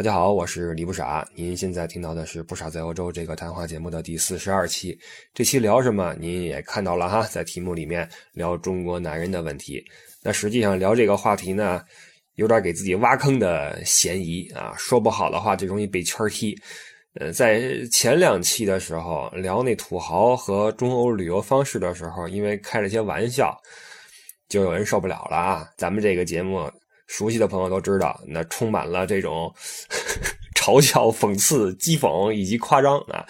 大家好，我是李不傻。您现在听到的是《不傻在欧洲》这个谈话节目的第四十二期。这期聊什么？您也看到了哈，在题目里面聊中国男人的问题。那实际上聊这个话题呢，有点给自己挖坑的嫌疑啊。说不好的话，就容易被圈踢。呃，在前两期的时候聊那土豪和中欧旅游方式的时候，因为开了些玩笑，就有人受不了了啊。咱们这个节目。熟悉的朋友都知道，那充满了这种 嘲笑、讽刺、讥讽以及夸张啊。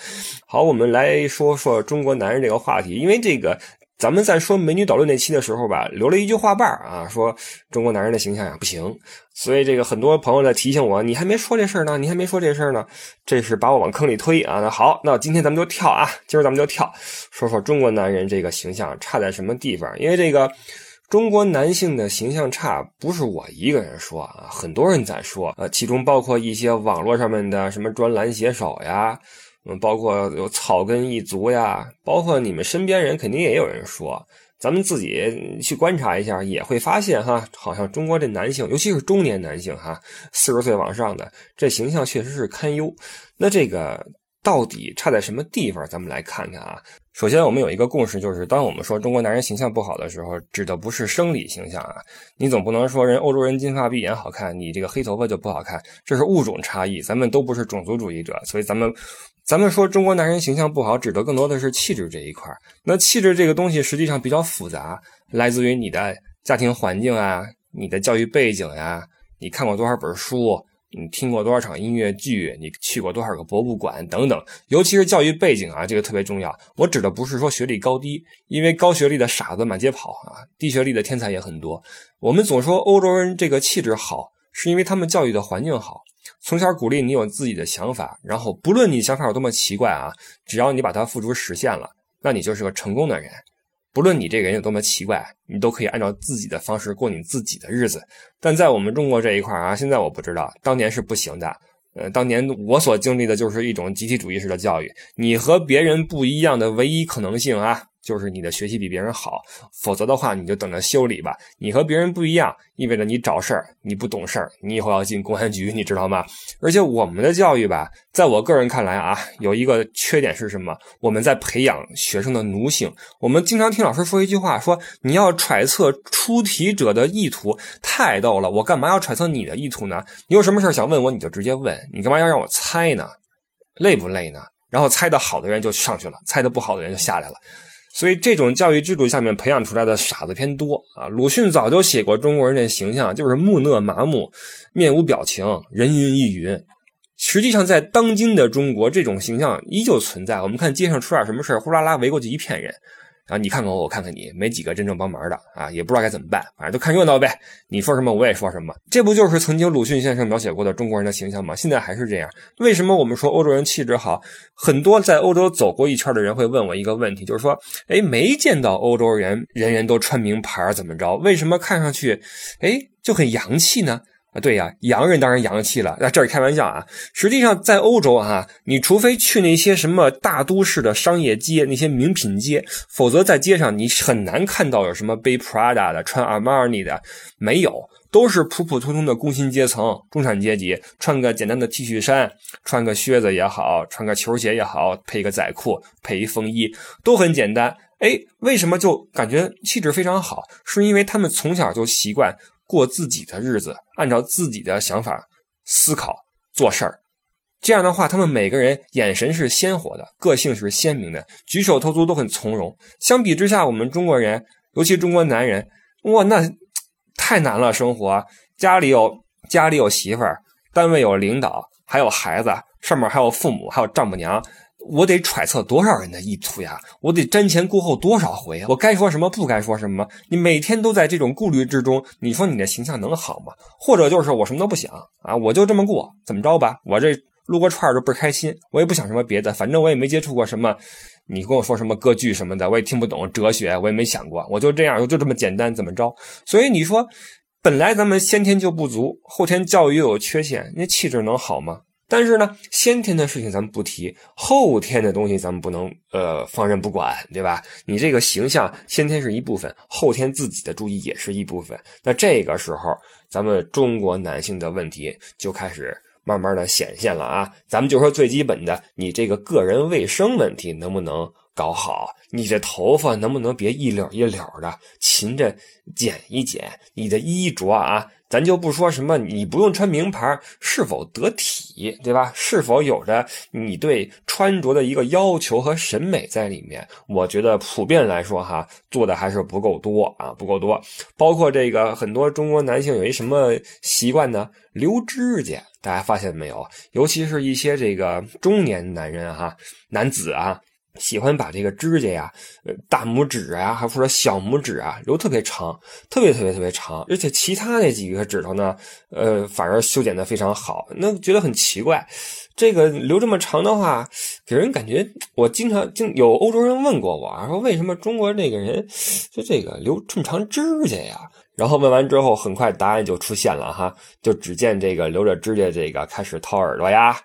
好，我们来说说中国男人这个话题，因为这个咱们在说美女导论那期的时候吧，留了一句话瓣啊，说中国男人的形象呀不行，所以这个很多朋友在提醒我，你还没说这事儿呢，你还没说这事儿呢，这是把我往坑里推啊。那好，那今天咱们就跳啊，今儿咱们就跳，说说中国男人这个形象差在什么地方，因为这个。中国男性的形象差，不是我一个人说啊，很多人在说，呃，其中包括一些网络上面的什么专栏写手呀，嗯，包括有草根一族呀，包括你们身边人肯定也有人说，咱们自己去观察一下，也会发现哈，好像中国这男性，尤其是中年男性哈，四十岁往上的，这形象确实是堪忧。那这个到底差在什么地方？咱们来看看啊。首先，我们有一个共识，就是当我们说中国男人形象不好的时候，指的不是生理形象啊。你总不能说人欧洲人金发碧眼好看，你这个黑头发就不好看，这是物种差异。咱们都不是种族主义者，所以咱们咱们说中国男人形象不好，指的更多的是气质这一块。那气质这个东西实际上比较复杂，来自于你的家庭环境啊，你的教育背景呀，你看过多少本书。你听过多少场音乐剧？你去过多少个博物馆等等？尤其是教育背景啊，这个特别重要。我指的不是说学历高低，因为高学历的傻子满街跑啊，低学历的天才也很多。我们总说欧洲人这个气质好，是因为他们教育的环境好，从小鼓励你有自己的想法，然后不论你想法有多么奇怪啊，只要你把它付诸实现了，那你就是个成功的人。不论你这个人有多么奇怪，你都可以按照自己的方式过你自己的日子。但在我们中国这一块啊，现在我不知道，当年是不行的。呃，当年我所经历的就是一种集体主义式的教育，你和别人不一样的唯一可能性啊。就是你的学习比别人好，否则的话你就等着修理吧。你和别人不一样，意味着你找事儿，你不懂事儿，你以后要进公安局，你知道吗？而且我们的教育吧，在我个人看来啊，有一个缺点是什么？我们在培养学生的奴性。我们经常听老师说一句话，说你要揣测出题者的意图，太逗了。我干嘛要揣测你的意图呢？你有什么事想问我，你就直接问，你干嘛要让我猜呢？累不累呢？然后猜的好的人就上去了，猜的不好的人就下来了。所以这种教育制度下面培养出来的傻子偏多啊！鲁迅早就写过中国人的形象，就是木讷麻木、面无表情、人云亦云。实际上，在当今的中国，这种形象依旧存在。我们看街上出点什么事呼啦啦围过去一片人。啊，你看看我，我看看你，没几个真正帮忙的啊，也不知道该怎么办，反正都看热闹呗。你说什么我也说什么，这不就是曾经鲁迅先生描写过的中国人的形象吗？现在还是这样。为什么我们说欧洲人气质好？很多在欧洲走过一圈的人会问我一个问题，就是说，哎，没见到欧洲人人人都穿名牌，怎么着？为什么看上去，哎，就很洋气呢？啊，对呀，洋人当然洋气了。那这是开玩笑啊。实际上，在欧洲啊，你除非去那些什么大都市的商业街、那些名品街，否则在街上你很难看到有什么背 Prada 的、穿 Armani 的，没有，都是普普通通的工薪阶层、中产阶级，穿个简单的 T 恤衫，穿个靴子也好，穿个球鞋也好，配个仔裤，配一风衣，都很简单。哎，为什么就感觉气质非常好？是因为他们从小就习惯。过自己的日子，按照自己的想法思考做事儿，这样的话，他们每个人眼神是鲜活的，个性是鲜明的，举手投足都很从容。相比之下，我们中国人，尤其中国男人，哇，那太难了。生活家里有家里有媳妇儿，单位有领导，还有孩子，上面还有父母，还有丈母娘。我得揣测多少人的意图呀？我得瞻前顾后多少回啊？我该说什么，不该说什么？你每天都在这种顾虑之中，你说你的形象能好吗？或者就是我什么都不想啊，我就这么过，怎么着吧？我这撸个串就倍开心，我也不想什么别的，反正我也没接触过什么，你跟我说什么歌剧什么的，我也听不懂哲学，我也没想过，我就这样，就这么简单，怎么着？所以你说，本来咱们先天就不足，后天教育又有缺陷，那气质能好吗？但是呢，先天的事情咱们不提，后天的东西咱们不能呃放任不管，对吧？你这个形象先天是一部分，后天自己的注意也是一部分。那这个时候，咱们中国男性的问题就开始慢慢的显现了啊！咱们就说最基本的，你这个个人卫生问题能不能搞好？你这头发能不能别一绺一绺的，勤着剪一剪？你的衣着啊？咱就不说什么，你不用穿名牌是否得体，对吧？是否有着你对穿着的一个要求和审美在里面？我觉得普遍来说，哈，做的还是不够多啊，不够多。包括这个很多中国男性有一什么习惯呢？留指甲，大家发现没有？尤其是一些这个中年男人哈，男子啊。喜欢把这个指甲呀，呃，大拇指啊，还或者小拇指啊，留特别长，特别特别特别长，而且其他那几个指头呢，呃，反而修剪的非常好，那觉得很奇怪。这个留这么长的话，给人感觉，我经常经有欧洲人问过我，说为什么中国这个人就这个留这么长指甲呀？然后问完之后，很快答案就出现了哈，就只见这个留着指甲这个开始掏耳朵呀，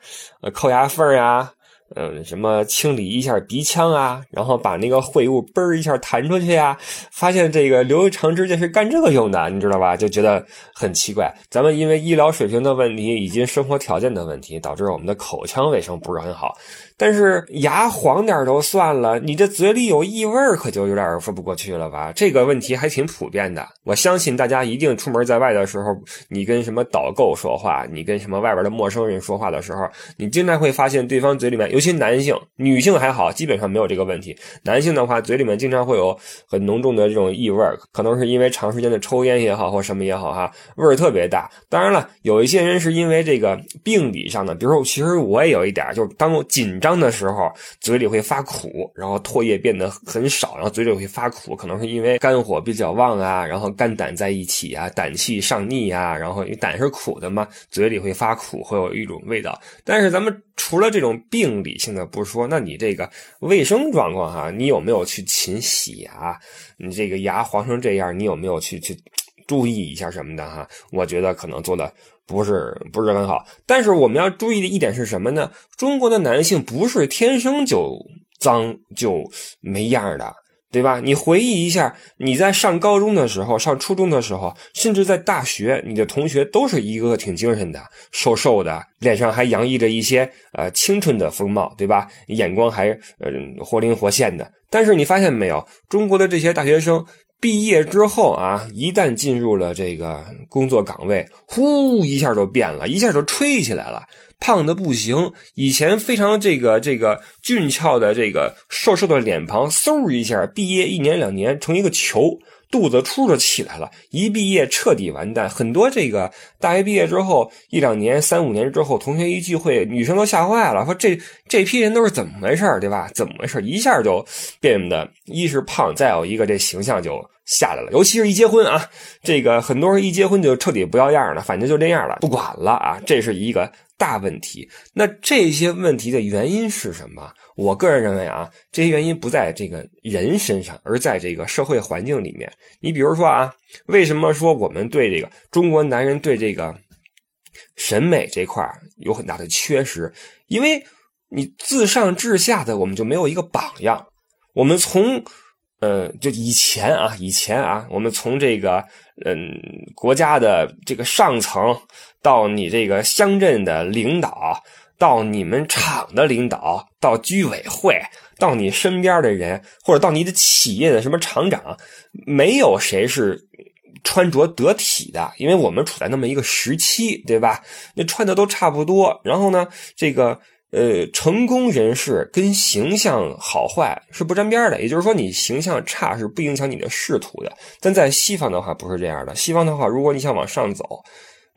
呃，抠牙缝呀。嗯，什么清理一下鼻腔啊，然后把那个秽物嘣一下弹出去呀？发现这个留长指甲是干这个用的，你知道吧？就觉得很奇怪。咱们因为医疗水平的问题以及生活条件的问题，导致我们的口腔卫生不是很好。但是牙黄点都算了，你这嘴里有异味可就有点说不过去了吧？这个问题还挺普遍的。我相信大家一定出门在外的时候，你跟什么导购说话，你跟什么外边的陌生人说话的时候，你经常会发现对方嘴里面，尤其男性、女性还好，基本上没有这个问题。男性的话，嘴里面经常会有很浓重的这种异味，可能是因为长时间的抽烟也好，或什么也好，哈，味儿特别大。当然了，有一些人是因为这个病理上的，比如说，其实我也有一点，就是当紧。张的时候，嘴里会发苦，然后唾液变得很少，然后嘴里会发苦，可能是因为肝火比较旺啊，然后肝胆在一起啊，胆气上逆啊，然后因为胆是苦的嘛，嘴里会发苦，会有一种味道。但是咱们除了这种病理性的不是说，那你这个卫生状况哈，你有没有去勤洗牙？你这个牙黄成这样，你有没有去去注意一下什么的哈？我觉得可能做的。不是不是很好，但是我们要注意的一点是什么呢？中国的男性不是天生就脏就没样的，对吧？你回忆一下，你在上高中的时候、上初中的时候，甚至在大学，你的同学都是一个个挺精神的、瘦瘦的，脸上还洋溢着一些呃青春的风貌，对吧？眼光还呃活灵活现的。但是你发现没有，中国的这些大学生。毕业之后啊，一旦进入了这个工作岗位，呼一下就变了，一下就吹起来了，胖的不行。以前非常这个这个俊俏的这个瘦瘦的脸庞，嗖一下，毕业一年两年成一个球。肚子突就起来了，一毕业彻底完蛋。很多这个大学毕业之后一两年、三五年之后，同学一聚会，女生都吓坏了，说这这批人都是怎么回事对吧？怎么回事一下就变得一是胖，再有一个这形象就下来了。尤其是一结婚啊，这个很多人一结婚就彻底不要样了，反正就这样了，不管了啊，这是一个大问题。那这些问题的原因是什么？我个人认为啊，这些原因不在这个人身上，而在这个社会环境里面。你比如说啊，为什么说我们对这个中国男人对这个审美这块有很大的缺失？因为你自上至下的我们就没有一个榜样。我们从，呃，就以前啊，以前啊，我们从这个，嗯，国家的这个上层到你这个乡镇的领导。到你们厂的领导，到居委会，到你身边的人，或者到你的企业的什么厂长，没有谁是穿着得体的，因为我们处在那么一个时期，对吧？那穿的都差不多。然后呢，这个呃，成功人士跟形象好坏是不沾边的，也就是说，你形象差是不影响你的仕途的。但在西方的话不是这样的，西方的话，如果你想往上走。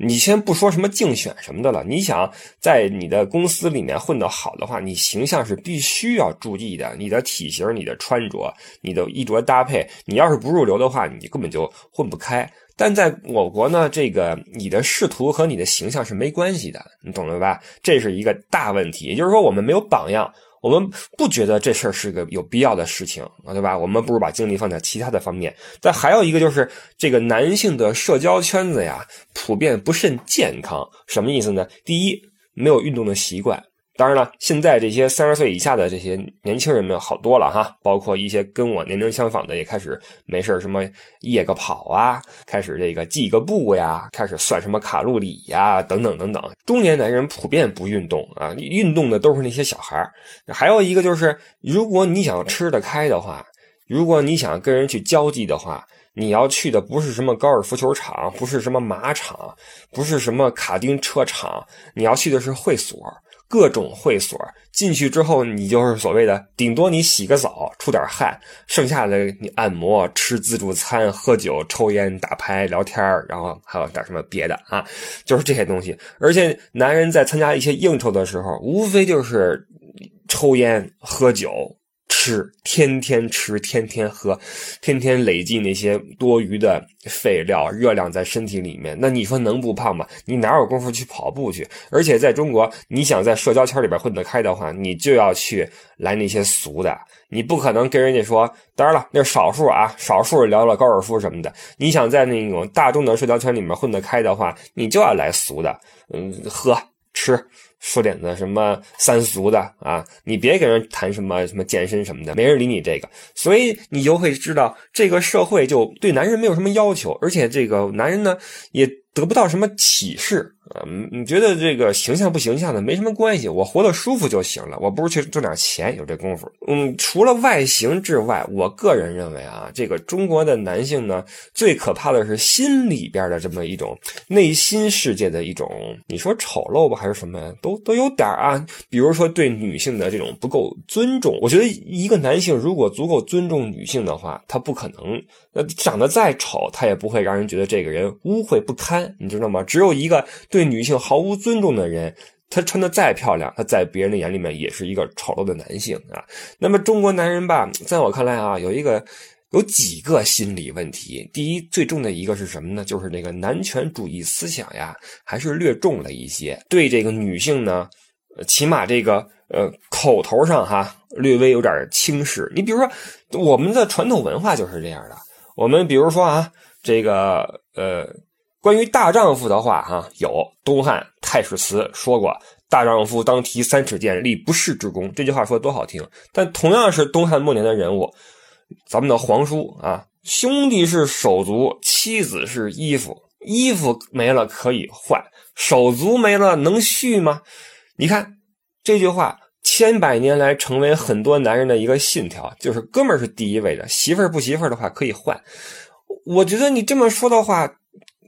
你先不说什么竞选什么的了，你想在你的公司里面混得好的话，你形象是必须要注意的。你的体型、你的穿着、你的衣着搭配，你要是不入流的话，你根本就混不开。但在我国呢，这个你的仕途和你的形象是没关系的，你懂了吧？这是一个大问题，也就是说我们没有榜样。我们不觉得这事儿是个有必要的事情啊，对吧？我们不如把精力放在其他的方面。但还有一个就是，这个男性的社交圈子呀，普遍不甚健康。什么意思呢？第一，没有运动的习惯。当然了，现在这些三十岁以下的这些年轻人们好多了哈，包括一些跟我年龄相仿的，也开始没事什么夜个跑啊，开始这个计个步呀，开始算什么卡路里呀，等等等等。中年男人普遍不运动啊，运动的都是那些小孩还有一个就是，如果你想吃得开的话，如果你想跟人去交际的话，你要去的不是什么高尔夫球场，不是什么马场，不是什么卡丁车场，你要去的是会所。各种会所进去之后，你就是所谓的顶多你洗个澡出点汗，剩下的你按摩、吃自助餐、喝酒、抽烟、打牌、聊天然后还有点什么别的啊，就是这些东西。而且男人在参加一些应酬的时候，无非就是抽烟、喝酒。吃，天天吃，天天喝，天天累积那些多余的废料、热量在身体里面。那你说能不胖吗？你哪有功夫去跑步去？而且在中国，你想在社交圈里边混得开的话，你就要去来那些俗的。你不可能跟人家说，当然了，那是少数啊，少数聊聊高尔夫什么的。你想在那种大众的社交圈里面混得开的话，你就要来俗的，嗯，喝吃。说点的什么三俗的啊，你别跟人谈什么什么健身什么的，没人理你这个，所以你就会知道这个社会就对男人没有什么要求，而且这个男人呢也得不到什么启示。啊，你觉得这个形象不形象的没什么关系，我活得舒服就行了。我不如去挣点钱，有这功夫。嗯，除了外形之外，我个人认为啊，这个中国的男性呢，最可怕的是心里边的这么一种内心世界的一种，你说丑陋吧，还是什么，都都有点啊。比如说对女性的这种不够尊重，我觉得一个男性如果足够尊重女性的话，他不可能，呃，长得再丑，他也不会让人觉得这个人污秽不堪，你知道吗？只有一个对。女性毫无尊重的人，他穿的再漂亮，他在别人的眼里面也是一个丑陋的男性啊。那么中国男人吧，在我看来啊，有一个有几个心理问题。第一，最重的一个是什么呢？就是这个男权主义思想呀，还是略重了一些。对这个女性呢，起码这个呃口头上哈，略微有点轻视。你比如说，我们的传统文化就是这样的。我们比如说啊，这个呃。关于大丈夫的话，哈，有东汉太史慈说过：“大丈夫当提三尺剑，立不世之功。”这句话说的多好听。但同样是东汉末年的人物，咱们的皇叔啊，兄弟是手足，妻子是衣服，衣服没了可以换，手足没了能续吗？你看这句话，千百年来成为很多男人的一个信条，就是哥们儿是第一位的，媳妇儿不媳妇儿的话可以换。我觉得你这么说的话。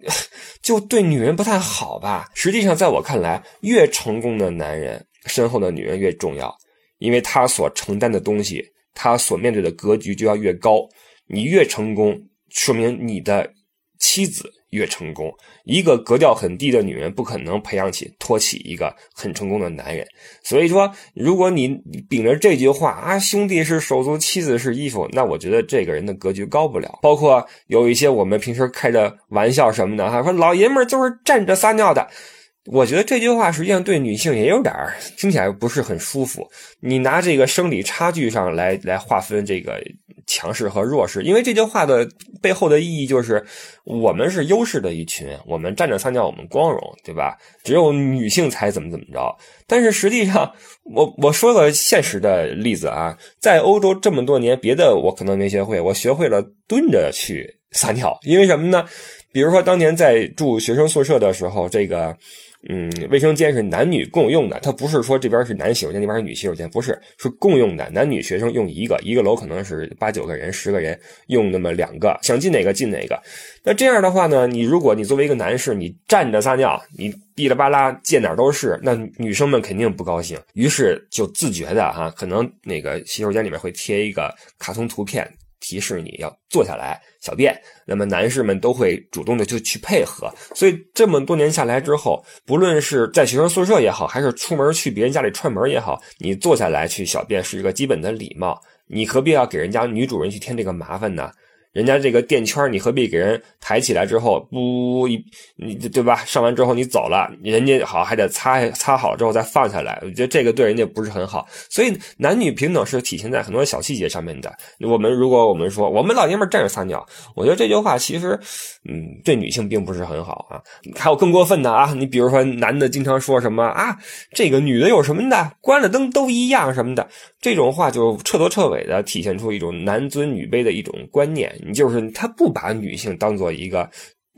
就对女人不太好吧？实际上，在我看来，越成功的男人身后的女人越重要，因为他所承担的东西，他所面对的格局就要越高。你越成功，说明你的妻子。越成功，一个格调很低的女人不可能培养起、托起一个很成功的男人。所以说，如果你秉着这句话啊，兄弟是手足，妻子是衣服，那我觉得这个人的格局高不了。包括有一些我们平时开的玩笑什么的哈，说老爷们儿就是站着撒尿的。我觉得这句话实际上对女性也有点儿听起来不是很舒服。你拿这个生理差距上来来划分这个强势和弱势，因为这句话的背后的意义就是我们是优势的一群，我们站着撒尿我们光荣，对吧？只有女性才怎么怎么着。但是实际上，我我说个现实的例子啊，在欧洲这么多年，别的我可能没学会，我学会了蹲着去撒尿，因为什么呢？比如说当年在住学生宿舍的时候，这个。嗯，卫生间是男女共用的，它不是说这边是男洗手间，那边是女洗手间，不是，是共用的。男女学生用一个，一个楼可能是八九个人、十个人用那么两个，想进哪个进哪个。那这样的话呢，你如果你作为一个男士，你站着撒尿，你哔哩吧啦溅哪都是，那女生们肯定不高兴，于是就自觉的哈，可能那个洗手间里面会贴一个卡通图片。提示你要坐下来小便，那么男士们都会主动的就去配合。所以这么多年下来之后，不论是在学生宿舍也好，还是出门去别人家里串门也好，你坐下来去小便是一个基本的礼貌。你何必要给人家女主人去添这个麻烦呢？人家这个垫圈，你何必给人抬起来之后不一你对吧？上完之后你走了，人家好还得擦擦好之后再放下来，我觉得这个对人家不是很好。所以男女平等是体现在很多小细节上面的。我们如果我们说我们老爷们站着撒尿，我觉得这句话其实嗯对女性并不是很好啊。还有更过分的啊，你比如说男的经常说什么啊，这个女的有什么的，关了灯都一样什么的，这种话就彻头彻尾的体现出一种男尊女卑的一种观念。你就是他不把女性当做一个，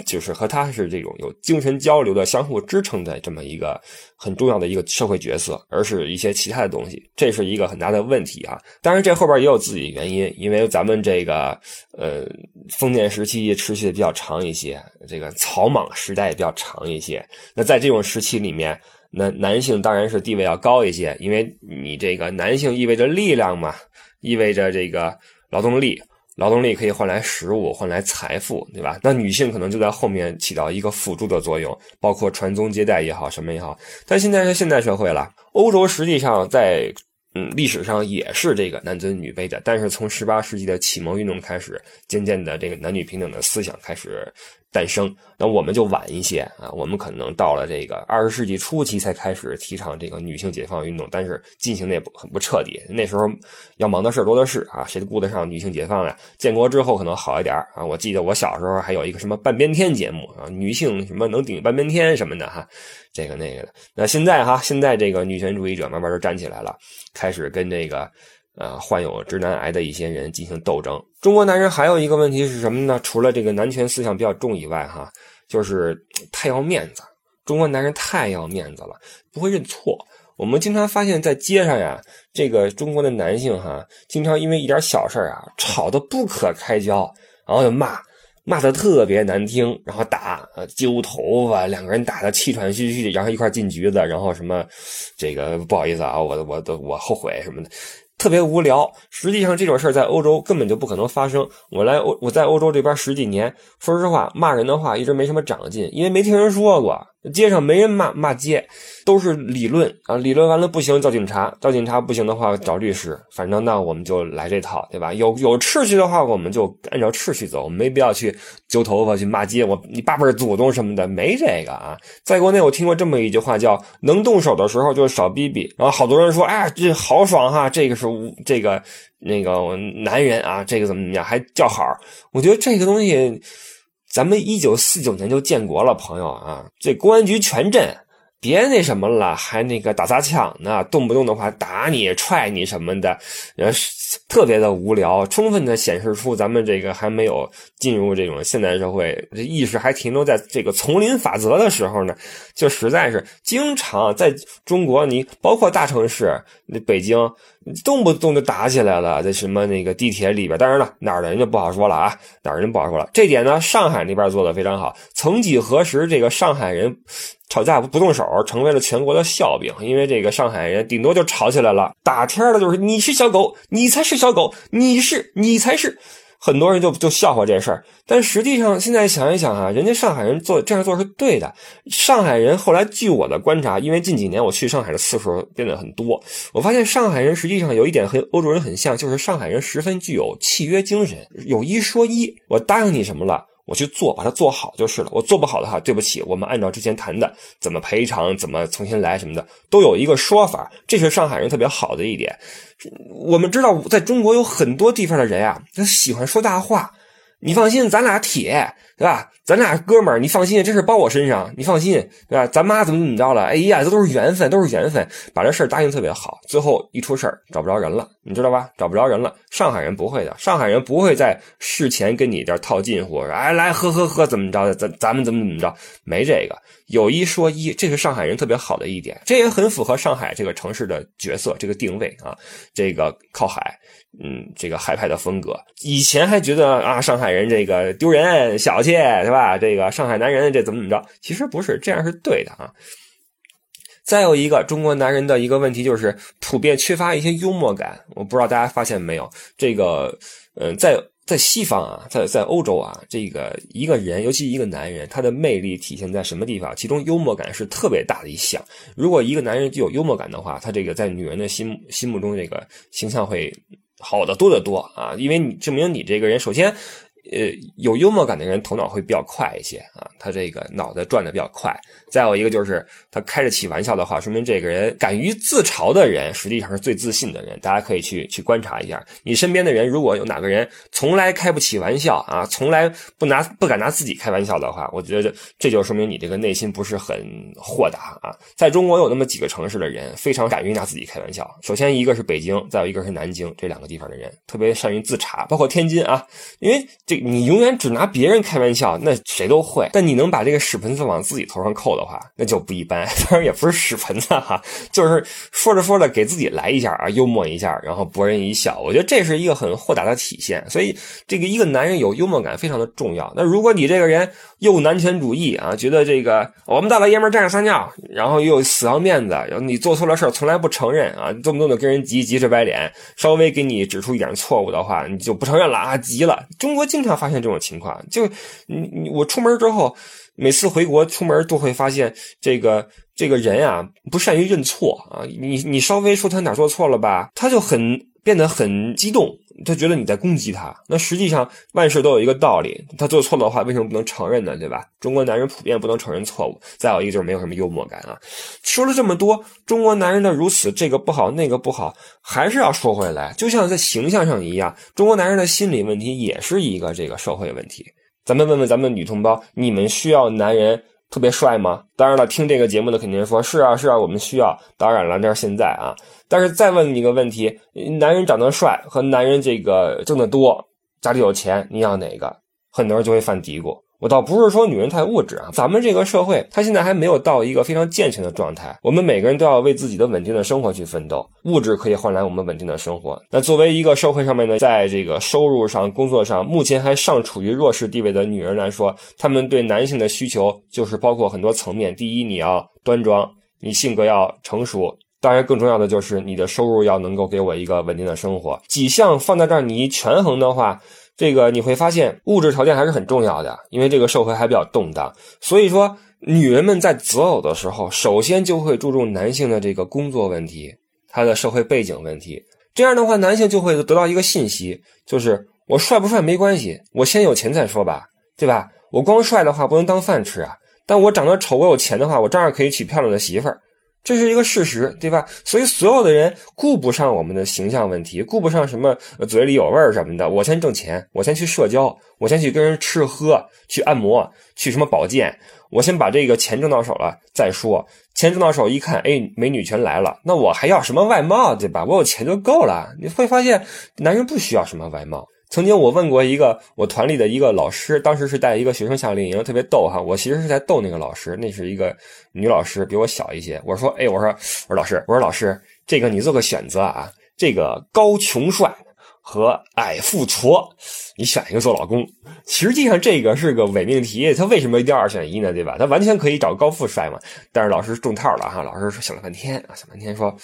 就是和他是这种有精神交流的、相互支撑的这么一个很重要的一个社会角色，而是一些其他的东西，这是一个很大的问题啊！当然，这后边也有自己的原因，因为咱们这个呃封建时期持续的比较长一些，这个草莽时代也比较长一些。那在这种时期里面，那男性当然是地位要高一些，因为你这个男性意味着力量嘛，意味着这个劳动力。劳动力可以换来食物，换来财富，对吧？那女性可能就在后面起到一个辅助的作用，包括传宗接代也好，什么也好。但现在是现代社会了，欧洲实际上在嗯历史上也是这个男尊女卑的，但是从十八世纪的启蒙运动开始，渐渐的这个男女平等的思想开始。诞生，那我们就晚一些啊，我们可能到了这个二十世纪初期才开始提倡这个女性解放运动，但是进行的也不很不彻底。那时候要忙的事多的是啊，谁都顾得上女性解放呀？建国之后可能好一点啊，我记得我小时候还有一个什么半边天节目啊，女性什么能顶半边天什么的哈，这个那个的。那现在哈，现在这个女权主义者慢慢就站起来了，开始跟这个。呃，患有直男癌的一些人进行斗争。中国男人还有一个问题是什么呢？除了这个男权思想比较重以外，哈，就是太要面子。中国男人太要面子了，不会认错。我们经常发现，在街上呀，这个中国的男性哈，经常因为一点小事啊，吵得不可开交，然后就骂，骂得特别难听，然后打，揪头发，两个人打得气喘吁吁，然后一块进局子，然后什么，这个不好意思啊，我我都我后悔什么的。特别无聊。实际上这种事儿在欧洲根本就不可能发生。我来欧，我在欧洲这边十几年，说实话，骂人的话一直没什么长进，因为没听人说过。街上没人骂骂街，都是理论啊，理论完了不行叫警察，叫警察不行的话找律师，反正那我们就来这套，对吧？有有秩序的话，我们就按照秩序走，没必要去揪头发去骂街。我你八辈祖宗什么的没这个啊。在国内我听过这么一句话，叫能动手的时候就少逼逼。然后好多人说，哎呀，这好爽哈，这个是这个那个男人啊，这个怎么怎么样还叫好。我觉得这个东西。咱们一九四九年就建国了，朋友啊，这公安局全镇，别那什么了，还那个打砸抢呢，动不动的话打你、踹你什么的，呃，特别的无聊，充分的显示出咱们这个还没有进入这种现代社会，这意识还停留在这个丛林法则的时候呢，就实在是经常在中国，你包括大城市，那北京。动不动就打起来了，在什么那个地铁里边，当然了，哪儿的人就不好说了啊，哪儿人不好说了。这点呢，上海那边做的非常好。曾几何时，这个上海人吵架不动手，成为了全国的笑柄，因为这个上海人顶多就吵起来了，打天的就是你是小狗，你才是小狗，你是你才是。很多人就就笑话这事儿，但实际上现在想一想啊，人家上海人做这样做是对的。上海人后来据我的观察，因为近几年我去上海的次数变得很多，我发现上海人实际上有一点和欧洲人很像，就是上海人十分具有契约精神，有一说一，我答应你什么了。我去做，把它做好就是了。我做不好的话，对不起，我们按照之前谈的，怎么赔偿，怎么重新来什么的，都有一个说法。这是上海人特别好的一点。我们知道，在中国有很多地方的人啊，他喜欢说大话。你放心，咱俩铁，对吧？咱俩哥们儿，你放心，这事包我身上，你放心，对吧？咱妈怎么怎么着了？哎呀，这都是缘分，都是缘分，把这事儿答应特别好。最后一出事儿，找不着人了，你知道吧？找不着人了。上海人不会的，上海人不会在事前跟你这套近乎，哎，来喝喝喝，怎么着的？咱咱们怎么怎么着？没这个，有一说一，这是上海人特别好的一点，这也很符合上海这个城市的角色，这个定位啊，这个靠海。嗯，这个海派的风格，以前还觉得啊，上海人这个丢人、小气，对吧？这个上海男人这怎么怎么着？其实不是，这样是对的啊。再有一个中国男人的一个问题就是普遍缺乏一些幽默感，我不知道大家发现没有？这个，嗯，在在西方啊，在在欧洲啊，这个一个人，尤其一个男人，他的魅力体现在什么地方？其中幽默感是特别大的一项。如果一个男人具有幽默感的话，他这个在女人的心心目中这个形象会好得多得多啊！因为你证明你这个人，首先。呃，有幽默感的人头脑会比较快一些啊，他这个脑袋转的比较快。再有一个就是他开得起玩笑的话，说明这个人敢于自嘲的人，实际上是最自信的人。大家可以去去观察一下，你身边的人如果有哪个人从来开不起玩笑啊，从来不拿不敢拿自己开玩笑的话，我觉得这就说明你这个内心不是很豁达啊。在中国有那么几个城市的人非常敢于拿自己开玩笑，首先一个是北京，再有一个是南京，这两个地方的人特别善于自嘲，包括天津啊，因为。你永远只拿别人开玩笑，那谁都会。但你能把这个屎盆子往自己头上扣的话，那就不一般。当然也不是屎盆子哈，就是说着说着给自己来一下啊，幽默一下，然后博人一笑。我觉得这是一个很豁达的体现。所以，这个一个男人有幽默感非常的重要。那如果你这个人又男权主义啊，觉得这个我们大老爷们站着撒尿，然后又死要面子，然后你做错了事从来不承认啊，动不动就跟人急急着白脸，稍微给你指出一点错误的话，你就不承认了啊，急了。中国经经常发现这种情况，就你你我出门之后，每次回国出门都会发现这个这个人啊不善于认错啊，你你稍微说他哪做错了吧，他就很变得很激动。他觉得你在攻击他，那实际上万事都有一个道理。他做错的话，为什么不能承认呢？对吧？中国男人普遍不能承认错误。再有一个就是没有什么幽默感啊。说了这么多，中国男人的如此这个不好那个不好，还是要说回来，就像在形象上一样，中国男人的心理问题也是一个这个社会问题。咱们问问咱们女同胞，你们需要男人？特别帅吗？当然了，听这个节目的肯定说是啊，是啊，我们需要。当然了，那是现在啊。但是再问你一个问题：男人长得帅和男人这个挣得多、家里有钱，你要哪个？很多人就会犯嘀咕。我倒不是说女人太物质啊，咱们这个社会，它现在还没有到一个非常健全的状态。我们每个人都要为自己的稳定的生活去奋斗，物质可以换来我们稳定的生活。那作为一个社会上面的，在这个收入上、工作上，目前还尚处于弱势地位的女人来说，她们对男性的需求就是包括很多层面。第一，你要端庄，你性格要成熟，当然更重要的就是你的收入要能够给我一个稳定的生活。几项放在这儿，你一权衡的话。这个你会发现，物质条件还是很重要的，因为这个社会还比较动荡。所以说，女人们在择偶的时候，首先就会注重男性的这个工作问题，他的社会背景问题。这样的话，男性就会得到一个信息，就是我帅不帅没关系，我先有钱再说吧，对吧？我光帅的话不能当饭吃啊，但我长得丑，我有钱的话，我照样可以娶漂亮的媳妇儿。这是一个事实，对吧？所以所有的人顾不上我们的形象问题，顾不上什么嘴里有味儿什么的。我先挣钱，我先去社交，我先去跟人吃喝，去按摩，去什么保健。我先把这个钱挣到手了再说。钱挣到手一看，哎，美女全来了，那我还要什么外貌，对吧？我有钱就够了。你会发现，男人不需要什么外貌。曾经我问过一个我团里的一个老师，当时是带一个学生夏令营，特别逗哈。我其实是在逗那个老师，那是一个女老师，比我小一些。我说，哎，我说，我说老师，我说老师，这个你做个选择啊，这个高穷帅。和矮富矬，你选一个做老公。实际上这个是个伪命题，他为什么一定要二选一呢？对吧？他完全可以找高富帅嘛。但是老师中套了哈，老师想了半天啊，想半天说，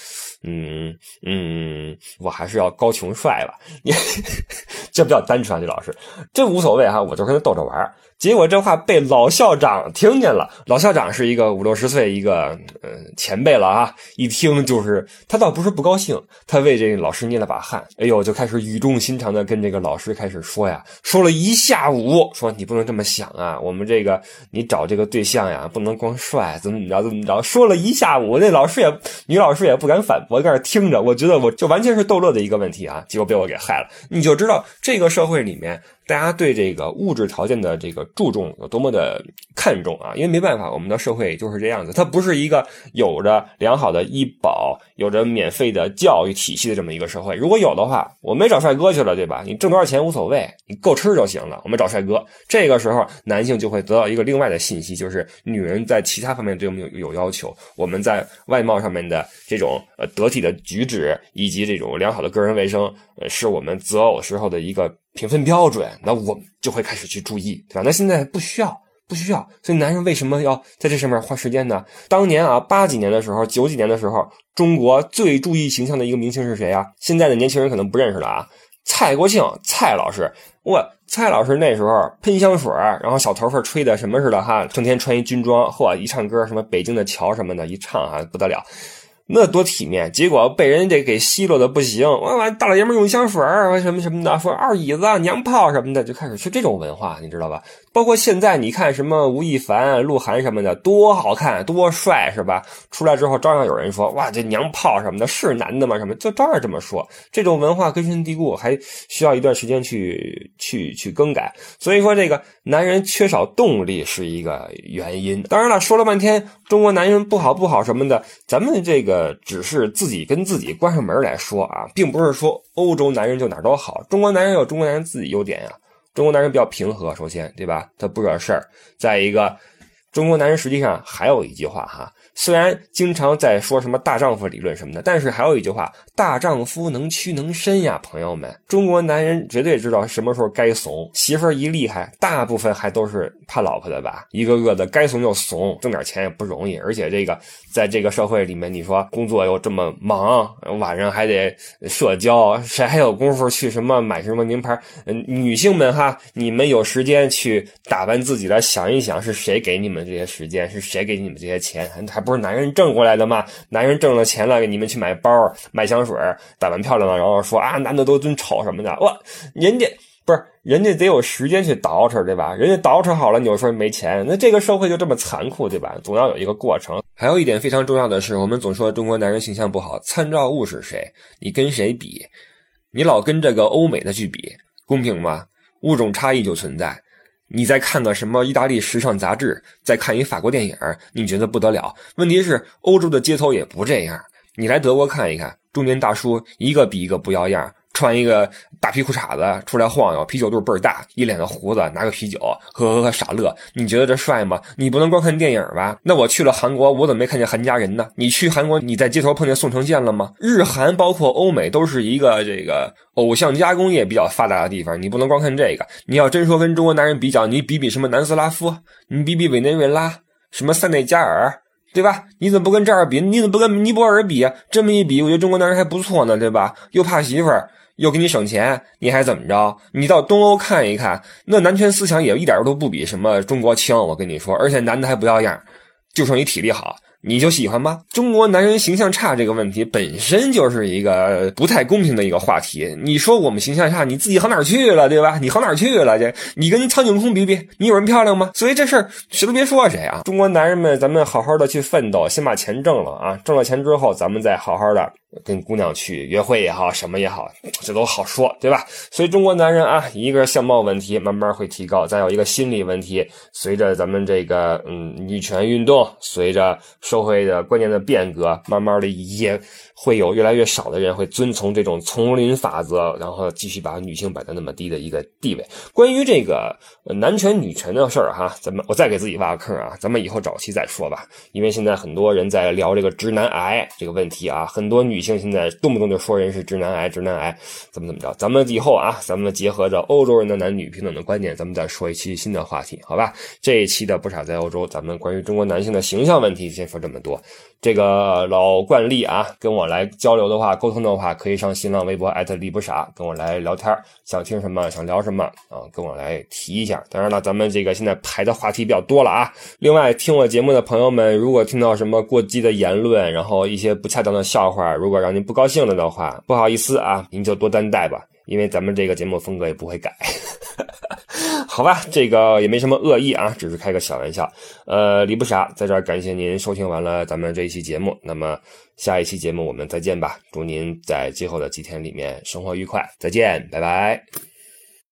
嗯嗯，我还是要高穷帅吧。这比较单纯啊，这老师，这无所谓哈，我就跟他逗着玩结果这话被老校长听见了。老校长是一个五六十岁一个呃前辈了啊，一听就是他倒不是不高兴，他为这老师捏了把汗。哎呦，就开始语重心长的跟这个老师开始说呀，说了一下午，说你不能这么想啊，我们这个你找这个对象呀，不能光帅，怎么怎么着怎么着，说了一下午，那老师也女老师也不敢反驳，在那听着。我觉得我就完全是逗乐的一个问题啊，结果被我给害了。你就知道这个社会里面。大家对这个物质条件的这个注重有多么的看重啊？因为没办法，我们的社会就是这样子，它不是一个有着良好的医保、有着免费的教育体系的这么一个社会。如果有的话，我没找帅哥去了，对吧？你挣多少钱无所谓，你够吃就行了。我们找帅哥，这个时候男性就会得到一个另外的信息，就是女人在其他方面对我们有有要求，我们在外貌上面的这种呃得体的举止以及这种良好的个人卫生，呃，是我们择偶时候的一个。评分标准，那我就会开始去注意，对吧？那现在不需要，不需要。所以男人为什么要在这上面花时间呢？当年啊，八几年的时候，九几年的时候，中国最注意形象的一个明星是谁啊？现在的年轻人可能不认识了啊。蔡国庆，蔡老师，我蔡老师那时候喷香水然后小头发吹的什么似的哈，成天穿一军装，嚯，一唱歌什么北京的桥什么的，一唱啊不得了。那多体面，结果被人家给奚落的不行。我完大老爷们用香水儿，什么什么的，说二椅子、娘炮什么的，就开始是这种文化，你知道吧？包括现在你看什么吴亦凡、鹿晗什么的，多好看，多帅，是吧？出来之后照样有人说，哇，这娘炮什么的，是男的吗？什么就照样这么说。这种文化根深蒂固，还需要一段时间去去去更改。所以说，这个男人缺少动力是一个原因。当然了，说了半天中国男人不好不好什么的，咱们这个。呃，只是自己跟自己关上门来说啊，并不是说欧洲男人就哪都好，中国男人有中国男人自己优点呀。中国男人比较平和，首先对吧？他不惹事儿。再一个，中国男人实际上还有一句话哈。虽然经常在说什么大丈夫理论什么的，但是还有一句话：大丈夫能屈能伸呀，朋友们。中国男人绝对知道什么时候该怂。媳妇儿一厉害，大部分还都是怕老婆的吧？一个个的该怂就怂，挣点钱也不容易。而且这个在这个社会里面，你说工作又这么忙，晚上还得社交，谁还有功夫去什么买什么名牌？嗯，女性们哈，你们有时间去打扮自己来想一想，是谁给你们这些时间？是谁给你们这些钱？还？不是男人挣过来的吗？男人挣了钱了，给你们去买包、买香水、打扮漂亮了，然后说啊，男的都真丑什么的。哇，人家不是人家得有时间去捯饬，对吧？人家捯饬好了，你又说没钱。那这个社会就这么残酷，对吧？总要有一个过程。还有一点非常重要的是，我们总说中国男人形象不好，参照物是谁？你跟谁比？你老跟这个欧美的去比，公平吗？物种差异就存在。你再看个什么意大利时尚杂志，再看一法国电影，你觉得不得了？问题是欧洲的街头也不这样。你来德国看一看，中年大叔一个比一个不要样。穿一个大皮裤衩子出来晃悠，啤酒肚倍儿大，一脸的胡子，拿个啤酒喝喝喝傻乐。你觉得这帅吗？你不能光看电影吧？那我去了韩国，我怎么没看见韩家人呢？你去韩国，你在街头碰见宋承宪了吗？日韩包括欧美都是一个这个偶像加工业比较发达的地方，你不能光看这个。你要真说跟中国男人比较，你比比什么南斯拉夫，你比比委内瑞拉，什么塞内加尔，对吧？你怎么不跟这儿比？你怎么不跟尼泊尔比？这么一比，我觉得中国男人还不错呢，对吧？又怕媳妇儿。又给你省钱，你还怎么着？你到东欧看一看，那男权思想也一点都不比什么中国轻。我跟你说，而且男的还不要样，就剩你体力好。你就喜欢吗？中国男人形象差这个问题本身就是一个不太公平的一个话题。你说我们形象差，你自己好哪儿去了，对吧？你好哪儿去了？这你跟苍井空比比，你有人漂亮吗？所以这事儿谁都别说谁啊！中国男人们，咱们好好的去奋斗，先把钱挣了啊！挣了钱之后，咱们再好好的跟姑娘去约会也好，什么也好，这都好说，对吧？所以中国男人啊，一个相貌问题慢慢会提高，再有一个心理问题，随着咱们这个嗯女权运动，随着。社会的观念的变革，慢慢的也会有越来越少的人会遵从这种丛林法则，然后继续把女性摆在那么低的一个地位。关于这个男权女权的事儿哈，咱们我再给自己挖个坑啊，咱们以后找期再说吧。因为现在很多人在聊这个直男癌这个问题啊，很多女性现在动不动就说人是直男癌，直男癌怎么怎么着。咱们以后啊，咱们结合着欧洲人的男女平等的观点，咱们再说一期新的话题，好吧？这一期的不傻在欧洲，咱们关于中国男性的形象问题先说。这么多，这个老惯例啊，跟我来交流的话、沟通的话，可以上新浪微博艾特李不傻，跟我来聊天想听什么，想聊什么啊，跟我来提一下。当然了，咱们这个现在排的话题比较多了啊。另外，听我节目的朋友们，如果听到什么过激的言论，然后一些不恰当的笑话，如果让您不高兴了的话，不好意思啊，您就多担待吧，因为咱们这个节目风格也不会改。好吧，这个也没什么恶意啊，只是开个小玩笑。呃，李不傻在这儿感谢您收听完了咱们这一期节目，那么下一期节目我们再见吧。祝您在今后的几天里面生活愉快，再见，拜拜。